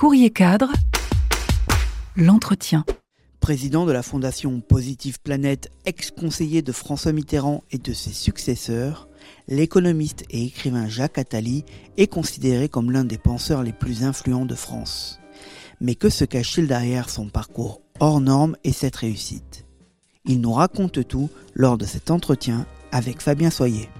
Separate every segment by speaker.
Speaker 1: Courrier cadre, l'entretien.
Speaker 2: Président de la fondation Positive Planète, ex-conseiller de François Mitterrand et de ses successeurs, l'économiste et écrivain Jacques Attali est considéré comme l'un des penseurs les plus influents de France. Mais que se cache-t-il derrière son parcours hors norme et cette réussite? Il nous raconte tout lors de cet entretien avec Fabien Soyer.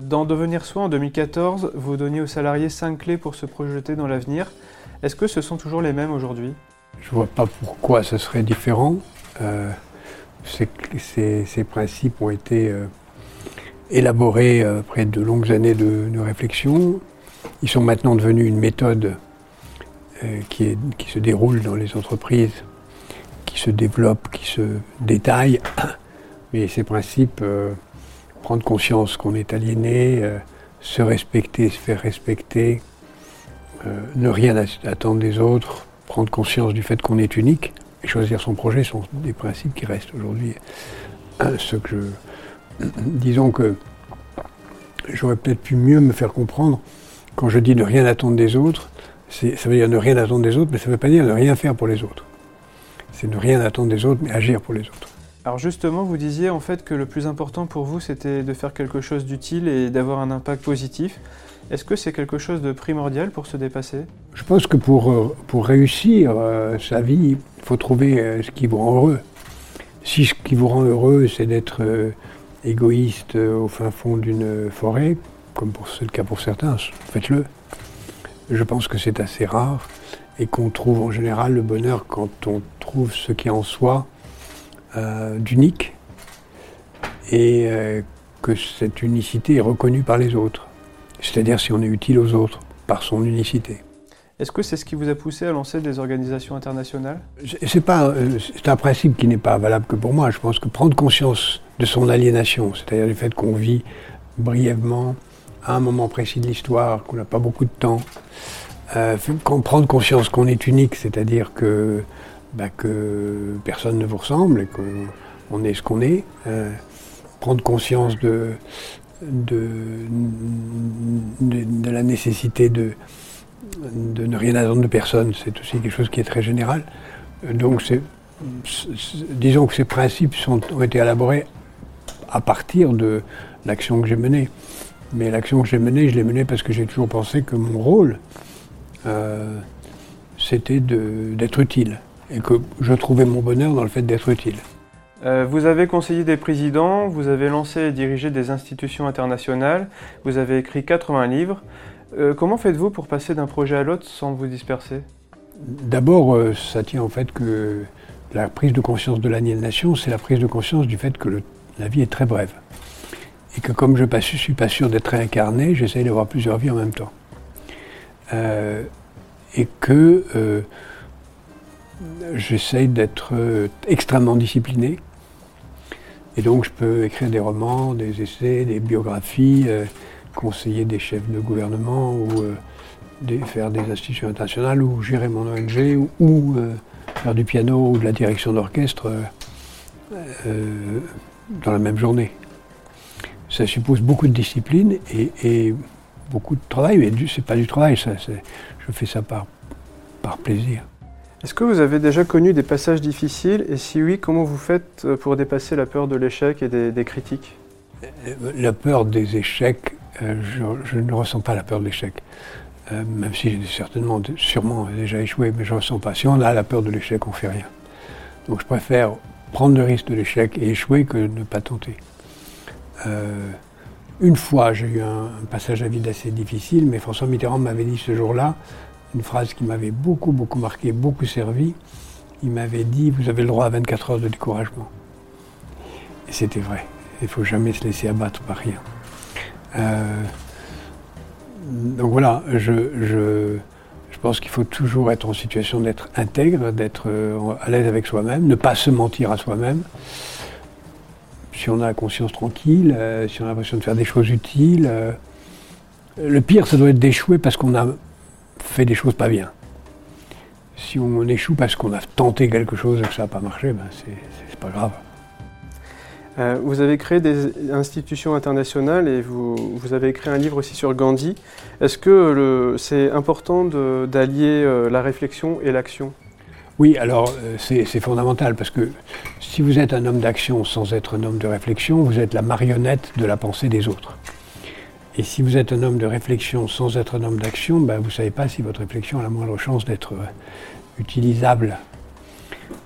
Speaker 3: Dans Devenir soi en 2014, vous donniez aux salariés 5 clés pour se projeter dans l'avenir. Est-ce que ce sont toujours les mêmes aujourd'hui?
Speaker 4: Je ne vois pas pourquoi ce serait différent. Euh, ces, principes ont été euh, élaborés euh, après de longues années de, réflexion. Ils sont maintenant devenus une méthode qui, qui, se déroule dans les entreprises, qui se développe, qui se détaille. Mais ces principes prendre conscience qu'on est aliéné, euh, se respecter, se faire respecter, euh, ne rien attendre des autres, prendre conscience du fait qu'on est unique et choisir son projet sont des principes qui restent aujourd'hui. Ce que. Disons que j'aurais peut-être pu mieux me faire comprendre quand je dis ne rien attendre des autres. Ça veut dire ne rien attendre des autres, mais ça ne veut pas dire ne rien faire pour les autres. C'est ne rien attendre des autres, mais agir pour les autres.
Speaker 3: Alors justement, vous disiez en fait que le plus important pour vous, c'était de faire quelque chose d'utile et d'avoir un impact positif. Est-ce que c'est quelque chose de primordial pour se dépasser?
Speaker 4: Je pense que pour, euh, réussir euh, sa vie, il faut trouver euh, ce qui vous rend heureux. Si ce qui vous rend heureux, c'est d'être égoïste au fin fond d'une forêt, comme c'est le cas pour certains, faites-le. Je pense que c'est assez rare et qu'on trouve en général le bonheur quand on trouve ce qui est en soi d'unique et euh, que cette unicité est reconnue par les autres. C'est-à-dire si on est utile aux autres par son unicité.
Speaker 3: Est-ce que c'est ce qui vous a poussé à lancer des organisations internationales?
Speaker 4: C'est pas, euh, c'est un principe qui n'est pas valable que pour moi. Je pense que prendre conscience de son aliénation, c'est-à-dire du fait qu'on vit brièvement à un moment précis de l'histoire, qu'on n'a pas beaucoup de temps, euh, prendre conscience qu'on est unique, c'est-à-dire que bah, que personne ne vous ressemble et qu'on est ce qu'on est. Euh, prendre conscience de, de, la nécessité de, de ne rien attendre de personne, c'est aussi quelque chose qui est très général. Donc, disons que ces principes ont été élaborés à partir de l'action que j'ai menée. Mais l'action que j'ai menée, je l'ai menée parce que j'ai toujours pensé que mon rôle, euh, c'était d'être utile et que je trouvais mon bonheur dans le fait d'être utile.
Speaker 3: Euh, vous avez conseillé des présidents, vous avez lancé et dirigé des institutions internationales, vous avez écrit 80 livres. Euh, comment faites-vous pour passer d'un projet à l'autre sans vous disperser?
Speaker 4: D'abord, euh, ça tient au fait que la prise de conscience de l'aliénation, c'est la prise de conscience du fait que la vie est très brève. Et que comme je ne suis pas sûr d'être réincarné, j'essaye d'avoir plusieurs vies en même temps. et que j'essaye d'être euh, extrêmement discipliné. Et donc je peux écrire des romans, des essais, des biographies, euh, conseiller des chefs de gouvernement ou euh, faire des institutions internationales ou gérer mon ONG ou, faire du piano ou de la direction d'orchestre dans la même journée. Ça suppose beaucoup de discipline et, beaucoup de travail, mais c'est pas du travail, ça, je fais ça par plaisir.
Speaker 3: Est-ce que vous avez déjà connu des passages difficiles et si oui, comment vous faites euh, pour dépasser la peur de l'échec et des, critiques?
Speaker 4: Euh, La peur des échecs, euh, je, ne ressens pas la peur de l'échec. même si j'ai certainement, sûrement déjà échoué, mais je ne ressens pas. Si on a la peur de l'échec, on ne fait rien. Donc je préfère prendre le risque de l'échec et échouer que ne pas tenter. une fois, j'ai eu un passage à vide assez difficile, mais François Mitterrand m'avait dit ce jour-là, une phrase qui m'avait beaucoup, beaucoup marqué, beaucoup servi. Il m'avait dit Vous avez le droit à 24 heures de découragement. Et c'était vrai. Il ne faut jamais se laisser abattre par rien. Euh, donc voilà, je, je, pense qu'il faut toujours être en situation d'être intègre, d'être euh, à l'aise avec soi-même, ne pas se mentir à soi-même. Si on a la conscience tranquille, euh, si on a l'impression de faire des choses utiles. le pire, ça doit être d'échouer parce qu'on a fait des choses pas bien. Si on échoue parce qu'on a tenté quelque chose et que ça n'a pas marché, ben c'est pas grave.
Speaker 3: Euh, vous avez créé des institutions internationales et vous, vous, avez écrit un livre aussi sur Gandhi. Est-ce que c'est important d'allier euh, la réflexion et l'action?
Speaker 4: Oui, alors euh, c'est fondamental parce que si vous êtes un homme d'action sans être un homme de réflexion, vous êtes la marionnette de la pensée des autres. Et si vous êtes un homme de réflexion sans être un homme d'action, ben, vous ne savez pas si votre réflexion a la moindre chance d'être utilisable.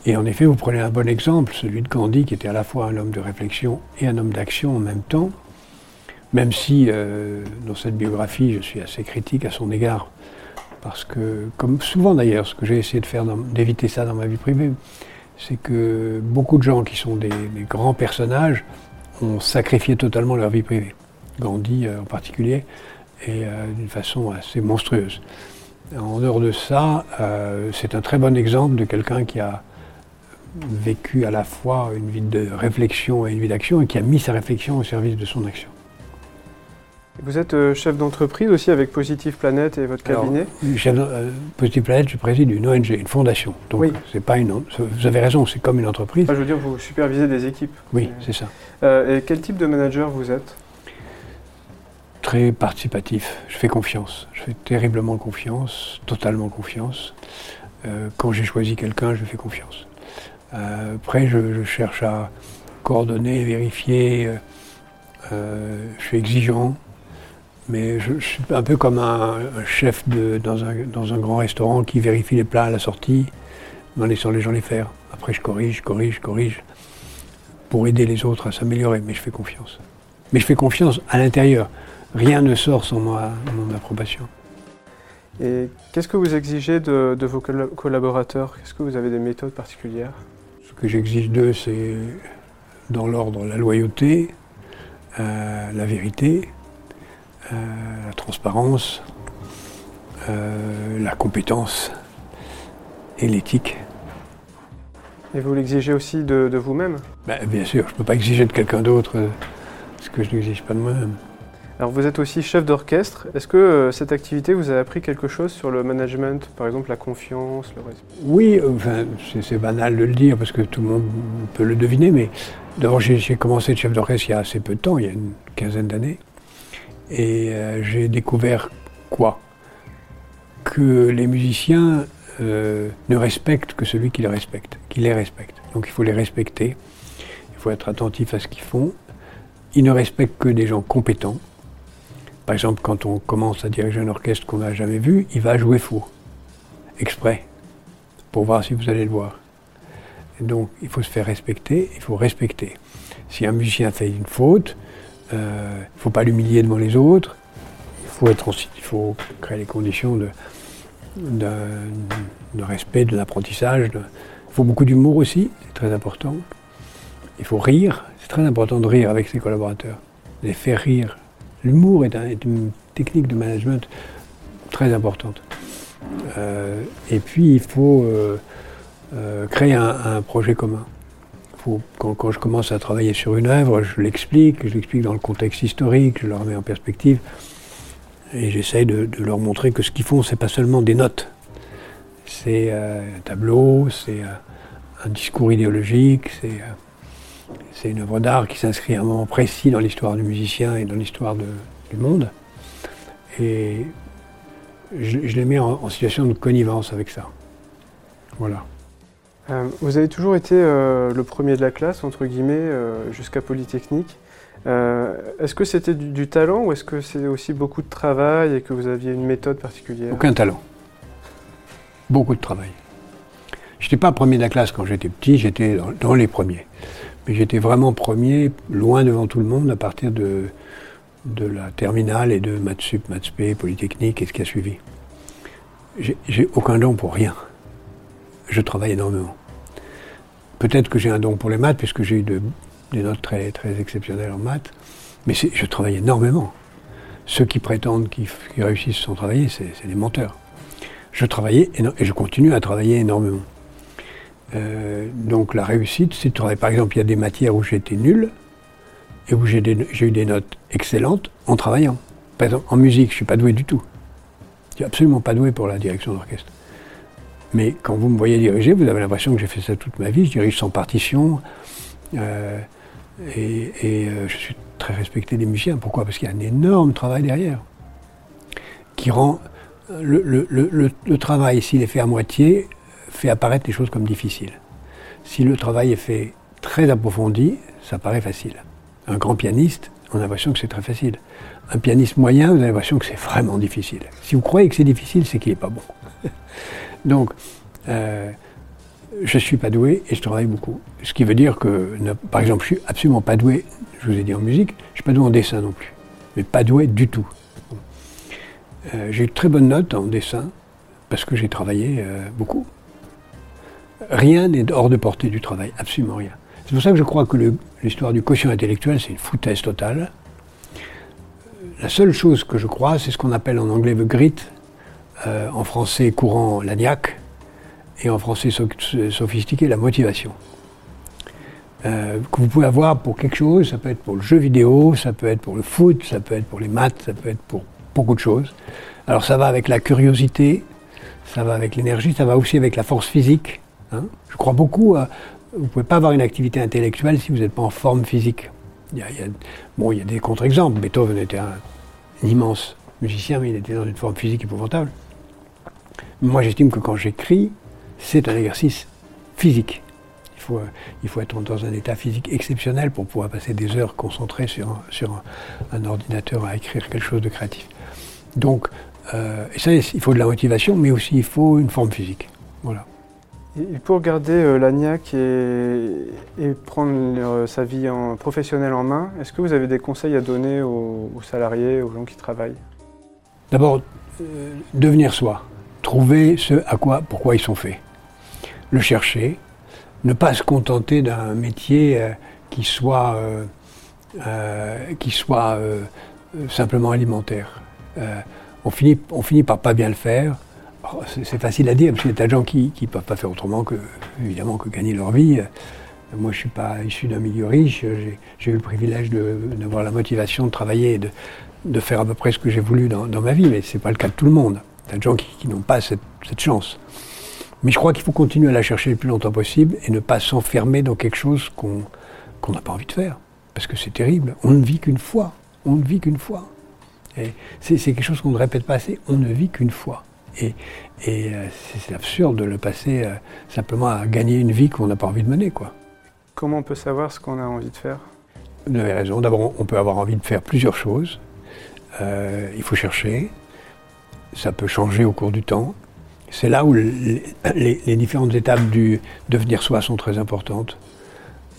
Speaker 4: Et en effet, vous prenez un bon exemple, celui de Gandhi, qui était à la fois un homme de réflexion et un homme d'action en même temps, même si euh, dans cette biographie, je suis assez critique à son égard, parce que, comme souvent d'ailleurs, ce que j'ai essayé de faire, d'éviter ça dans ma vie privée, c'est que beaucoup de gens qui sont des, grands personnages ont sacrifié totalement leur vie privée. Gandhi euh, en particulier, et euh, d'une façon assez monstrueuse. En dehors de ça, c'est un très bon exemple de quelqu'un qui a vécu à la fois une vie de réflexion et une vie d'action et qui a mis sa réflexion au service de son action.
Speaker 3: Vous êtes euh, chef d'entreprise aussi avec Positive Planète et votre cabinet?
Speaker 4: chef euh, Positive Planète, je préside une ONG, une fondation. Donc c'est pas une. Vous avez raison, c'est comme une entreprise.
Speaker 3: je veux dire, vous supervisez des équipes.
Speaker 4: Oui, c'est ça.
Speaker 3: Euh, et quel type de manager vous êtes?
Speaker 4: Participatif. Je fais confiance. Je fais terriblement confiance, totalement confiance. quand j'ai choisi quelqu'un, je fais confiance. Euh, après, je, cherche à coordonner, vérifier. Euh, euh, je suis exigeant, mais je, suis un peu comme un, chef dans, un, grand restaurant qui vérifie les plats à la sortie en laissant les gens les faire. Après, je corrige, corrige, corrige pour aider les autres à s'améliorer, mais je fais confiance. Mais je fais confiance à l'intérieur. Rien ne sort sans mon approbation.
Speaker 3: Et qu'est-ce que vous exigez de, de vos collaborateurs? Est-ce que vous avez des méthodes particulières?
Speaker 4: Que j'exige d'eux, c'est dans l'ordre la loyauté, euh, la vérité, euh, la transparence, euh, la compétence et l'éthique.
Speaker 3: Et vous l'exigez aussi de, vous-même?
Speaker 4: Ben, Bien sûr, je ne peux pas exiger de quelqu'un d'autre ce que je n'exige pas de moi-même.
Speaker 3: Alors vous êtes aussi chef d'orchestre. Est-ce que euh, cette activité vous a appris quelque chose sur le management, par exemple la confiance, le respect?
Speaker 4: Oui, enfin, c'est banal de le dire parce que tout le monde peut le deviner, mais d'abord j'ai commencé de chef d'orchestre il y a assez peu de temps, il y a une quinzaine d'années, et euh, j'ai découvert quoi? Que les musiciens euh, ne respectent que celui qui les respecte, qui les respecte. Donc il faut les respecter, il faut être attentif à ce qu'ils font. Ils ne respectent que des gens compétents, par exemple, quand on commence à diriger un orchestre qu'on n'a jamais vu, il va jouer faux, exprès, pour voir si vous allez le voir. donc, il faut se faire respecter, il faut respecter. Si un musicien fait une faute, euh, il ne faut pas l'humilier devant les autres, il faut, créer les conditions de, de, respect, de l'apprentissage. Il faut beaucoup d'humour aussi, c'est très important. Il faut rire, c'est très important de rire avec ses collaborateurs, les faire rire. L'humour est, une technique de management très importante. Euh, et puis, il faut euh, euh, créer un, projet commun. quand, je commence à travailler sur une œuvre, je l'explique, je l'explique dans le contexte historique, je leur mets en perspective, et j'essaye de, leur montrer que ce qu'ils font, c'est pas seulement des notes. C'est un tableau, c'est un discours idéologique, c'est c'est une œuvre d'art qui s'inscrit à un moment précis dans l'histoire du musicien et dans l'histoire du monde. Et je, les mets en, situation de connivence avec ça. Voilà.
Speaker 3: Euh, vous avez toujours été euh, le premier de la classe, entre guillemets, euh, jusqu'à Polytechnique. est-ce que c'était du, talent ou est-ce que c'est aussi beaucoup de travail et que vous aviez une méthode particulière?
Speaker 4: Aucun talent. Beaucoup de travail. Je n'étais pas premier de la classe quand j'étais petit, j'étais dans les premiers. Mais j'étais vraiment premier, loin devant tout le monde, à partir de, de la terminale et de maths sup, polytechnique et ce qui a suivi. J'ai aucun don pour rien. Je travaille énormément. Peut-être que j'ai un don pour les maths, puisque j'ai eu des notes très, très exceptionnelles en maths, mais je travaille énormément. Ceux qui prétendent qu'ils réussissent sans travailler, c'est des menteurs. Je travaillais et je continue à travailler énormément. Euh, donc la réussite, c'est de travailler. Par exemple, il y a des matières où j'étais nul et où j'ai eu des notes excellentes en travaillant. Par exemple, en musique, je ne suis pas doué du tout. Je suis absolument pas doué pour la direction d'orchestre. Mais quand vous me voyez diriger, vous avez l'impression que j'ai fait ça toute ma vie. Je dirige sans partition. Euh, Et, euh, je suis très respecté des musiciens. Pourquoi? Parce qu'il y a un énorme travail derrière qui rend le, travail, s'il est fait à moitié, fait apparaître les choses comme difficiles. Si le travail est fait très approfondi, ça paraît facile. Un grand pianiste, on a l'impression que c'est très facile. Un pianiste moyen, vous avez l'impression que c'est vraiment difficile. Si vous croyez que c'est difficile, c'est qu'il n'est pas bon. Donc, euh, je suis pas doué et je travaille beaucoup. Ce qui veut dire que, par exemple, je suis absolument pas doué, je vous ai dit en musique, je suis pas doué en dessin non plus. Mais pas doué du tout. Euh, j'ai eu de très bonnes notes en dessin parce que j'ai travaillé euh, beaucoup. Rien n'est hors de portée du travail, absolument rien. C'est pour ça que je crois que l'histoire du quotient intellectuel, c'est une foutaise totale. La seule chose que je crois, c'est ce qu'on appelle en anglais the grit, euh, en français courant la niaque, et en français sophistiqué la motivation. que vous pouvez avoir pour quelque chose, ça peut être pour le jeu vidéo, ça peut être pour le foot, ça peut être pour les maths, ça peut être pour beaucoup de choses. Alors ça va avec la curiosité, ça va avec l'énergie, ça va aussi avec la force physique. Hein. Je crois beaucoup à... Vous ne pouvez pas avoir une activité intellectuelle si vous n'êtes pas en forme physique. Bon, il y a des contre-exemples. Beethoven était un, immense musicien, mais il était dans une forme physique épouvantable. Moi, j'estime que quand j'écris, c'est un exercice physique. Il faut, être dans un état physique exceptionnel pour pouvoir passer des heures concentrées sur, sur un ordinateur à écrire quelque chose de créatif. Donc, euh, ça, il faut de la motivation, mais aussi il faut une forme physique. Voilà.
Speaker 3: Et pour garder euh, l'ANIAC et, prendre euh, sa vie professionnelle en main, est-ce que vous avez des conseils à donner aux, salariés, aux gens qui travaillent?
Speaker 4: D'abord, devenir soi. Trouver ce à quoi, pourquoi ils sont faits. Le chercher. Ne pas se contenter d'un métier qui soit, qui soit simplement alimentaire. Euh, on, finit, on finit par pas bien le faire. C'est facile à dire, parce qu'il y a des gens qui ne peuvent pas faire autrement que, évidemment, que gagner leur vie. Moi, je ne suis pas issu d'un milieu riche. J'ai eu le privilège d'avoir la motivation de travailler et de, faire à peu près ce que j'ai voulu dans, ma vie, mais ce n'est pas le cas de tout le monde. Il y a des gens qui, n'ont pas cette, chance. Mais je crois qu'il faut continuer à la chercher le plus longtemps possible et ne pas s'enfermer dans quelque chose qu'on n'a pas envie de faire. Parce que c'est terrible. On ne vit qu'une fois. On ne vit qu'une fois. C'est quelque chose qu'on ne répète pas assez, on ne vit qu'une fois. Et, euh, c'est absurde de le passer euh, simplement à gagner une vie qu'on n'a pas envie de mener. Quoi.
Speaker 3: Comment on peut savoir ce qu'on a envie de faire?
Speaker 4: Vous avez raison. D'abord, on peut avoir envie de faire plusieurs choses. Euh, il faut chercher. Ça peut changer au cours du temps. C'est là où les, les, différentes étapes du devenir soi sont très importantes.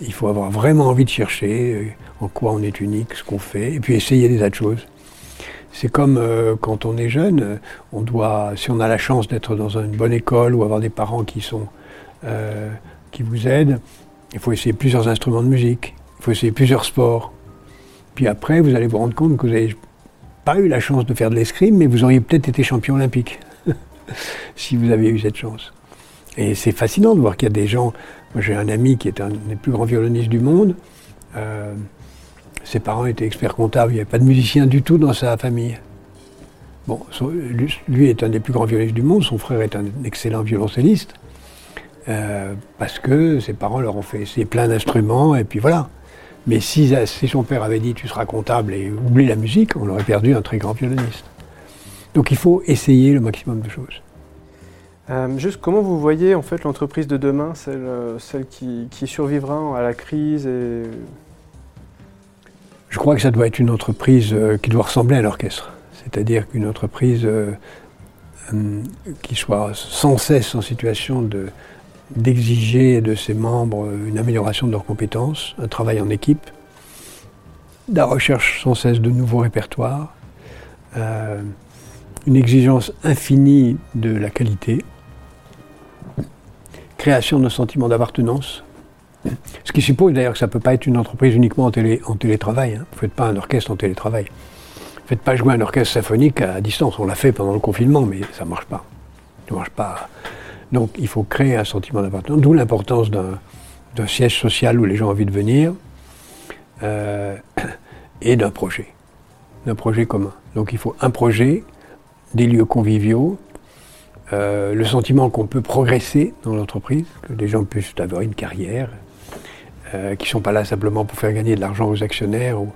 Speaker 4: Il faut avoir vraiment envie de chercher en quoi on est unique, ce qu'on fait, et puis essayer des tas de choses. C'est comme euh, quand on est jeune, euh, on doit, si on a la chance d'être dans une bonne école ou avoir des parents qui sont euh, qui vous aident, il faut essayer plusieurs instruments de musique, il faut essayer plusieurs sports. Puis après, vous allez vous rendre compte que vous n'avez pas eu la chance de faire de l'escrime, mais vous auriez peut-être été champion olympique si vous aviez eu cette chance. Et c'est fascinant de voir qu'il y a des gens. Moi, j'ai un ami qui est un des plus grands violonistes du monde. Ses parents étaient experts comptables, il n'y avait pas de musicien du tout dans sa famille. Bon, lui est un des plus grands violonistes du monde, son frère est un excellent violoncelliste, euh, parce que ses parents leur ont fait essayer plein d'instruments, et puis voilà. Mais si, si, son père avait dit tu seras comptable et oublie la musique, on aurait perdu un très grand violoniste. Donc il faut essayer le maximum de choses.
Speaker 3: Euh, juste comment vous voyez en fait l'entreprise de demain, celle, euh, celle qui, qui, survivra à la crise et
Speaker 4: je crois que ça doit être une entreprise euh, qui doit ressembler à l'orchestre. C'est-à-dire qu'une entreprise euh, hum, qui soit sans cesse en situation d'exiger de ses membres une amélioration de leurs compétences, un travail en équipe, la recherche sans cesse de nouveaux répertoires, euh, une exigence infinie de la qualité, création d'un sentiment d'appartenance, ce qui suppose d'ailleurs que ça ne peut pas être une entreprise uniquement en, télétravail. Hein. Vous ne faites pas un orchestre en télétravail. Vous ne faites pas jouer un orchestre symphonique à distance. On l'a fait pendant le confinement, mais ça ne marche pas. Ça marche pas. Donc il faut créer un sentiment d'appartenance, d'où l'importance d'un siège social où les gens ont envie de venir euh, et d'un projet, d'un projet commun. Donc il faut un projet, des lieux conviviaux, euh, le sentiment qu'on peut progresser dans l'entreprise, que les gens puissent avoir une carrière, qui ne sont pas là simplement pour faire gagner de l'argent aux actionnaires, ou,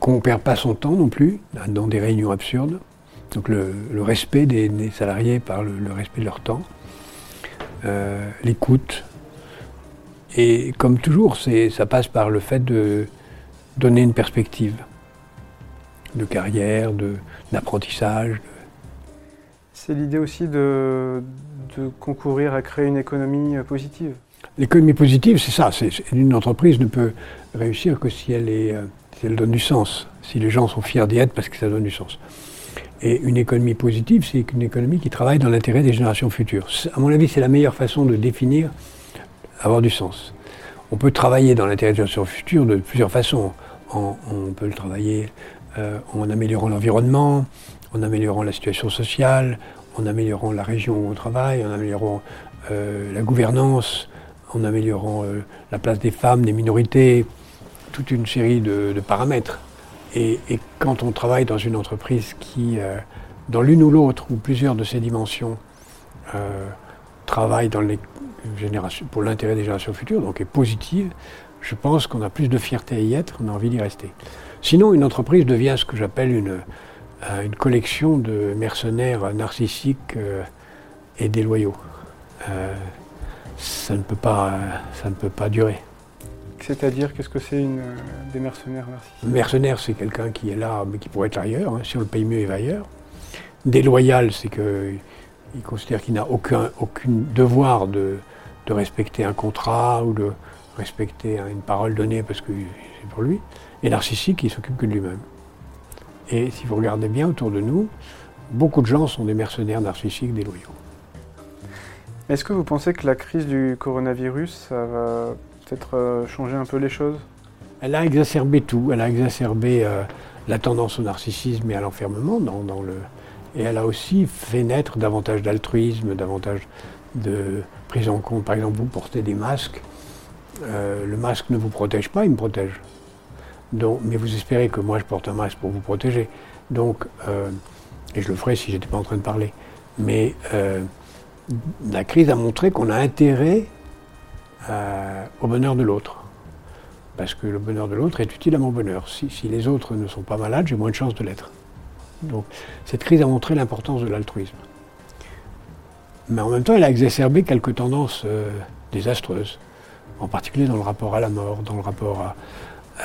Speaker 4: qu'on ne perd pas son temps non plus dans des réunions absurdes. Donc le, respect des, salariés par le, respect de leur temps, l'écoute. Et comme toujours, ça passe par le fait de donner une perspective de carrière, d'apprentissage.
Speaker 3: C'est l'idée aussi de, concourir à créer une économie euh, positive.
Speaker 4: L'économie positive, c'est ça. une entreprise ne peut réussir que si elle, est, euh, si elle donne du sens, si les gens sont fiers d'y être parce que ça donne du sens. Et une économie positive, c'est une économie qui travaille dans l'intérêt des générations futures. À mon avis, c'est la meilleure façon de définir avoir du sens. On peut travailler dans l'intérêt des générations futures de plusieurs façons. on peut le travailler euh, en améliorant l'environnement, en améliorant la situation sociale, en améliorant la région où on travaille, en améliorant euh, la gouvernance, en améliorant euh, la place des femmes, des minorités, toute une série de, paramètres. Et, quand on travaille dans une entreprise qui, dans l'une ou l'autre, ou plusieurs de ces dimensions, travaille les générations, pour l'intérêt des générations futures, donc est positive, je pense qu'on a plus de fierté à y être, on a envie d'y rester. Sinon, une entreprise devient ce que j'appelle une, euh, collection de mercenaires narcissiques euh, et déloyaux. Euh, ça, ne peut pas, ça ne peut pas durer.
Speaker 3: C'est-à-dire, qu'est-ce que c'est des mercenaires narcissiques
Speaker 4: Mercenaire, c'est quelqu'un qui est là, mais qui pourrait être ailleurs. Hein. Si on le paye mieux, il va ailleurs. Déloyal, c'est qu'il considère qu'il n'a aucun, aucun devoir de, de respecter un contrat ou de respecter une parole donnée parce que c'est pour lui et narcissique qui s'occupe que de lui-même. Et si vous regardez bien autour de nous, beaucoup de gens sont des mercenaires narcissiques déloyaux.
Speaker 3: Est-ce que vous pensez que la crise du coronavirus, ça va peut-être euh, changer un peu les choses?
Speaker 4: Elle a exacerbé tout. Elle a exacerbé euh, la tendance au narcissisme et à l'enfermement dans, le... Et elle a aussi fait naître davantage d'altruisme, davantage de prise en compte. Par exemple, vous portez des masques. Euh, le masque ne vous protège pas, il me protège mais vous espérez que moi je porte un masque pour vous protéger. Donc, et je le ferai si j'étais pas en train de parler. Mais la crise a montré qu'on a intérêt euh, au bonheur de l'autre. Parce que le bonheur de l'autre est utile à mon bonheur. Si, les autres ne sont pas malades, j'ai moins de chances de l'être. Donc cette crise a montré l'importance de l'altruisme. Mais en même temps, elle a exacerbé quelques tendances désastreuses, en particulier dans le rapport à la mort, dans le rapport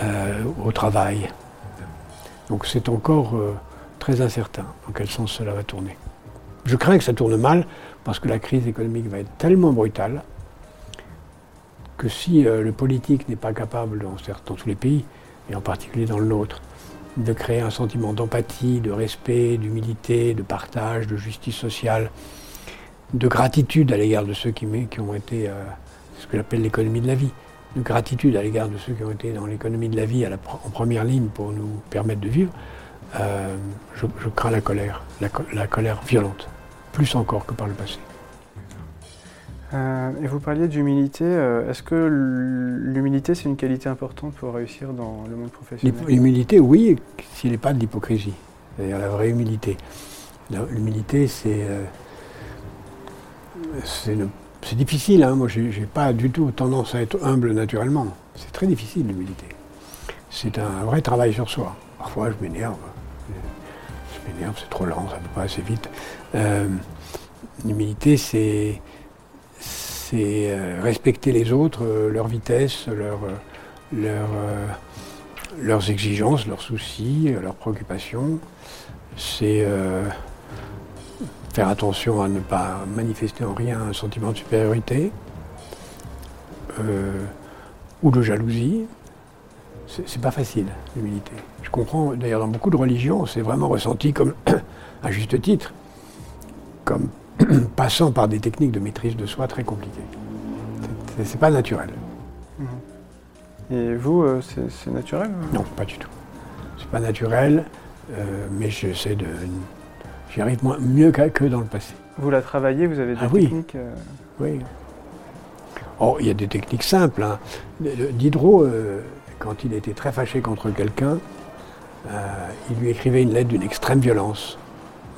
Speaker 4: euh, au travail. Donc c'est encore euh, très incertain dans quel sens cela va tourner. Je crains que ça tourne mal parce que la crise économique va être tellement brutale que si euh, le politique n'est pas capable, dans, tous les pays, et en particulier dans le nôtre, de créer un sentiment d'empathie, de respect, d'humilité, de partage, de justice sociale, de gratitude à l'égard de ceux qui, ont été ce que j'appelle l'économie de la vie, de gratitude à l'égard de ceux qui ont été dans l'économie de la vie en première ligne pour nous permettre de vivre, euh, je, crains la colère, la, colère violente, plus encore que par le passé.
Speaker 3: Euh, et vous parliez d'humilité. Euh, est-ce que l'humilité, c'est une qualité importante pour réussir dans le monde professionnel?
Speaker 4: L'humilité, oui, s'il n'est pas de l'hypocrisie. C'est-à-dire la vraie humilité. L'humilité, c'est ne c'est difficile, hein. moi j'ai pas du tout tendance à être humble naturellement. C'est très difficile l'humilité. C'est un vrai travail sur soi. Parfois je m'énerve. Je m'énerve, c'est trop lent, ça ne va pas assez vite. Euh, l'humilité, c'est euh, respecter les autres, euh, leur vitesse, leur, leurs exigences, leurs soucis, leurs préoccupations. C'est faire attention à ne pas manifester en rien un sentiment de supériorité ou de jalousie. C'est pas facile, l'humilité. Je comprends, d'ailleurs, dans beaucoup de religions, c'est vraiment ressenti comme, à juste titre, comme passant par des techniques de maîtrise de soi très compliquées. C'est pas naturel.
Speaker 3: Mhm. Et vous, euh, c'est naturel
Speaker 4: Non, pas du tout. C'est pas naturel, euh, mais j'essaie de J'y arrive mieux que dans le passé.
Speaker 3: Vous la travaillez, vous avez des ah techniques
Speaker 4: euh, Oui. Oh, il y a des techniques simples. Hein. Diderot, euh, quand il était très fâché contre quelqu'un, euh, il lui écrivait une lettre d'une extrême violence,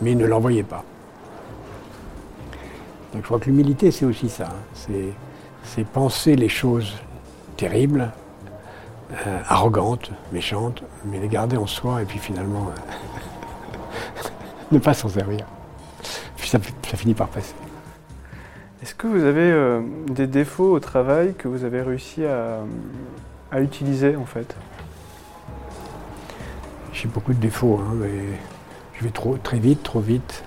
Speaker 4: mais il ne l'envoyait pas. Donc je crois que l'humilité, c'est aussi ça. Hein. C'est penser les choses terribles, euh, arrogantes, méchantes, mais les garder en soi et puis finalement euh, ne pas s'en servir. Puis ça, ça, finit par passer.
Speaker 3: Est-ce que vous avez euh, des défauts au travail que vous avez réussi à, à utiliser en fait?
Speaker 4: J'ai beaucoup de défauts, hein, mais je vais trop, très vite, trop vite.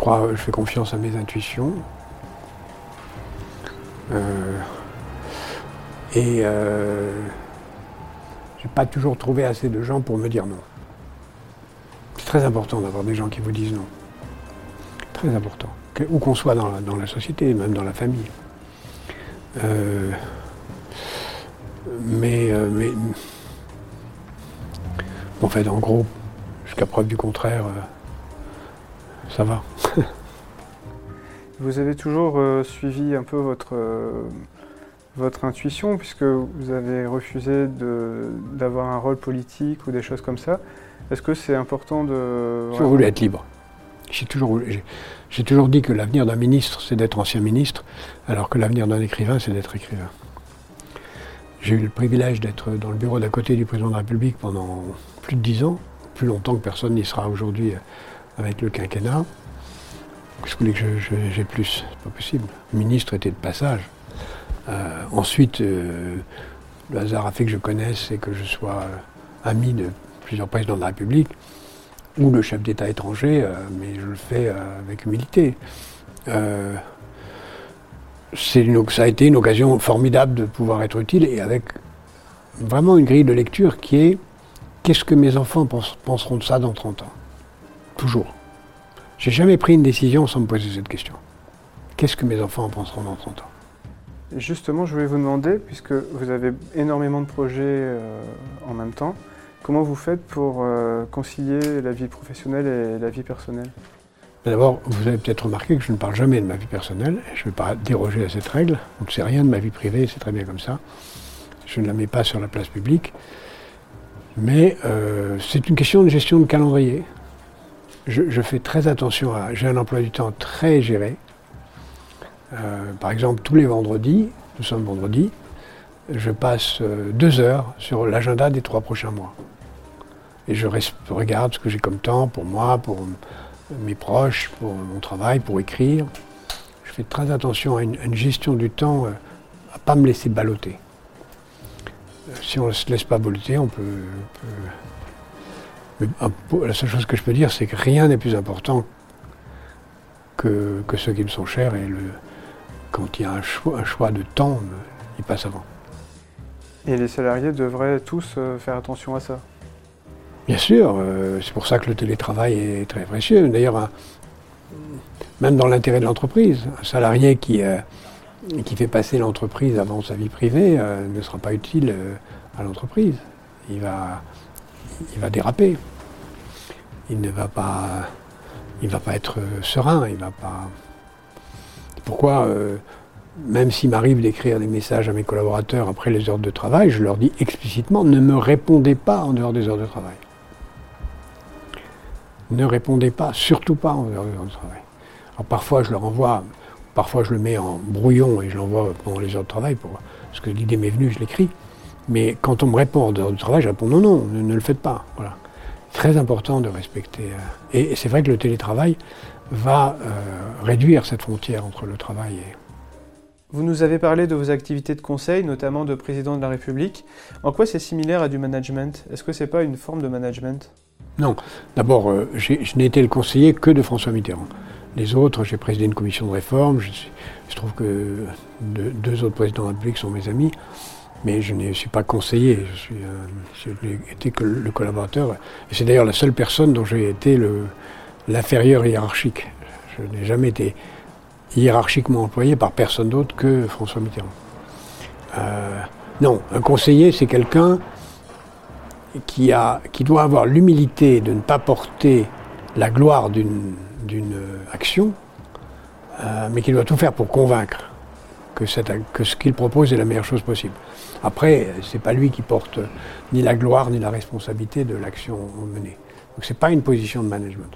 Speaker 4: Euh, je crois, fais confiance à mes intuitions. Euh, et euh, je n'ai pas toujours trouvé assez de gens pour me dire non. C'est très important d'avoir des gens qui vous disent non. Très important. où qu'on soit dans la, société, même dans la famille. mais, mais en fait, en gros, jusqu'à preuve du contraire, euh, ça va.
Speaker 3: Vous avez toujours euh, suivi un peu votre, euh, votre intuition, puisque vous avez refusé d'avoir un rôle politique ou des choses comme ça. Est-ce que c'est important de...
Speaker 4: J'ai voulu être libre. J'ai toujours, toujours dit que l'avenir d'un ministre, c'est d'être ancien ministre, alors que l'avenir d'un écrivain, c'est d'être écrivain. J'ai eu le privilège d'être dans le bureau d'à côté du président de la République pendant plus de dix ans, plus longtemps que personne n'y sera aujourd'hui avec le quinquennat. Je voulais que j'ai plus, c'est pas possible. Le ministre était de passage. Euh, ensuite, euh, le hasard a fait que je connaisse et que je sois ami de plusieurs présidents de la République ou le chef d'État étranger, euh, mais je le fais avec humilité ça a été une occasion formidable de pouvoir être utile et avec vraiment une grille de lecture qui est qu'est-ce que mes enfants penseront de ça dans 30 ans? Toujours. J'ai jamais pris une décision sans me poser cette question. Qu'est-ce que mes enfants en penseront dans 30 ans?
Speaker 3: Justement, je voulais vous demander, puisque vous avez énormément de projets euh, en même temps, comment vous faites pour euh, concilier la vie professionnelle et la vie personnelle?
Speaker 4: D'abord, vous avez peut-être remarqué que je ne parle jamais de ma vie personnelle. Je ne vais pas déroger à cette règle. On ne sait rien de ma vie privée, c'est très bien comme ça. Je ne la mets pas sur la place publique. Mais euh, c'est une question de gestion de calendrier. Je, fais très attention à. J'ai un emploi du temps très géré. Euh, par exemple, tous les vendredis, nous sommes vendredi, je passe euh, deux heures sur l'agenda des trois prochains mois. Et je regarde ce que j'ai comme temps pour moi, pour mes proches, pour mon travail, pour écrire. Je fais très attention à une, gestion du temps, euh, à ne pas me laisser balloter. Si on ne se laisse pas balloter, on peut. La seule chose que je peux dire, c'est que rien n'est plus important que, ceux qui me sont chers et le, quand il y a un choix, un choix de temps, il passe avant.
Speaker 3: Et les salariés devraient tous euh, faire attention à ça
Speaker 4: Bien sûr, euh, c'est pour ça que le télétravail est très précieux. D'ailleurs, même dans l'intérêt de l'entreprise, un salarié qui, euh, qui fait passer l'entreprise avant sa vie privée euh, ne sera pas utile à l'entreprise. Il va, il va déraper. Il ne va pas, il va pas être serein. Il. Pourquoi même s'il m'arrive d'écrire des messages à mes collaborateurs après les heures de travail, je leur dis explicitement ne me répondez pas en dehors des heures de travail ne répondez pas, surtout pas en dehors du travail. Alors parfois je leur envoie, parfois je le mets en brouillon et je l'envoie pendant les heures de travail, pour, parce que l'idée m'est venue, je l'écris. Mais quand on me répond en dehors du travail, je réponds non, non, ne, le faites pas. Très important de respecter. Euh, et, c'est vrai que le télétravail va euh, réduire cette frontière entre le travail et,
Speaker 3: vous nous avez parlé de vos activités de conseil, notamment de président de la République. En quoi c'est similaire à du management? Est-ce que c'est pas une forme de management?
Speaker 4: Non. D'abord, euh, je n'ai été le conseiller que de François Mitterrand. Les autres, j'ai présidé une commission de réforme. Je, trouve que deux, autres présidents de la République sont mes amis. Mais je ne suis pas conseiller. Je, n'ai été que le collaborateur. C'est d'ailleurs la seule personne dont j'ai été l'inférieur hiérarchique. Je n'ai jamais été hiérarchiquement employé par personne d'autre que François Mitterrand. Euh, non, un conseiller, c'est quelqu'un qui, qui doit avoir l'humilité de ne pas porter la gloire d'une action, euh, mais qui doit tout faire pour convaincre que, ce qu'il propose est la meilleure chose possible. Après, c'est pas lui qui porte ni la gloire ni la responsabilité de l'action menée. Donc c'est pas une position de management.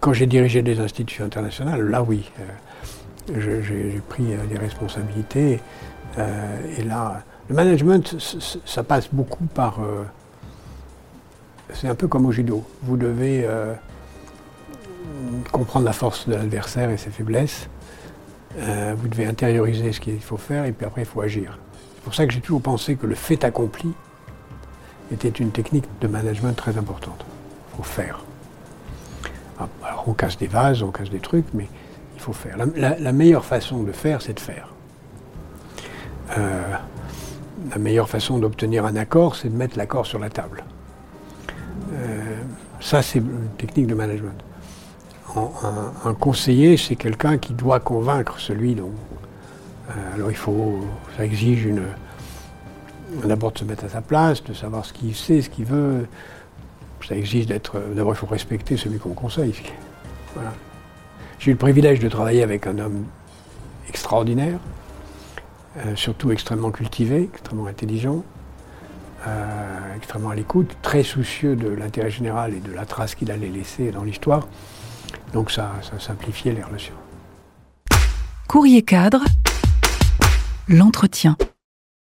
Speaker 4: quand j'ai dirigé des institutions internationales, là oui, j'ai pris des responsabilités. et là, le management, ça passe beaucoup par... c'est un peu comme au judo. Vous devez comprendre la force de l'adversaire et ses faiblesses. Vous devez intérioriser ce qu'il faut faire et puis après il faut agir. C'est pour ça que j'ai toujours pensé que le fait accompli était une technique de management très importante. Il faut faire. Ah, alors on casse des vases, on casse des trucs, mais il faut faire. La, meilleure façon de faire, c'est de faire. Euh, la meilleure façon d'obtenir un accord, c'est de mettre l'accord sur la table. Euh, ça, c'est une technique de management. Un, conseiller, c'est quelqu'un qui doit convaincre celui dont. Euh, alors il faut, ça exige une, d'abord de se mettre à sa place, de savoir ce qu'il sait, ce qu'il veut. Ça exige d'être. D'abord, il faut respecter celui qu'on conseille. J'ai eu le privilège de travailler avec un homme extraordinaire, euh, surtout extrêmement cultivé, extrêmement intelligent, euh, extrêmement à l'écoute, très soucieux de l'intérêt général et de la trace qu'il allait laisser dans l'histoire. Donc ça, ça simplifiait les relations.
Speaker 1: Courrier cadre, l'entretien.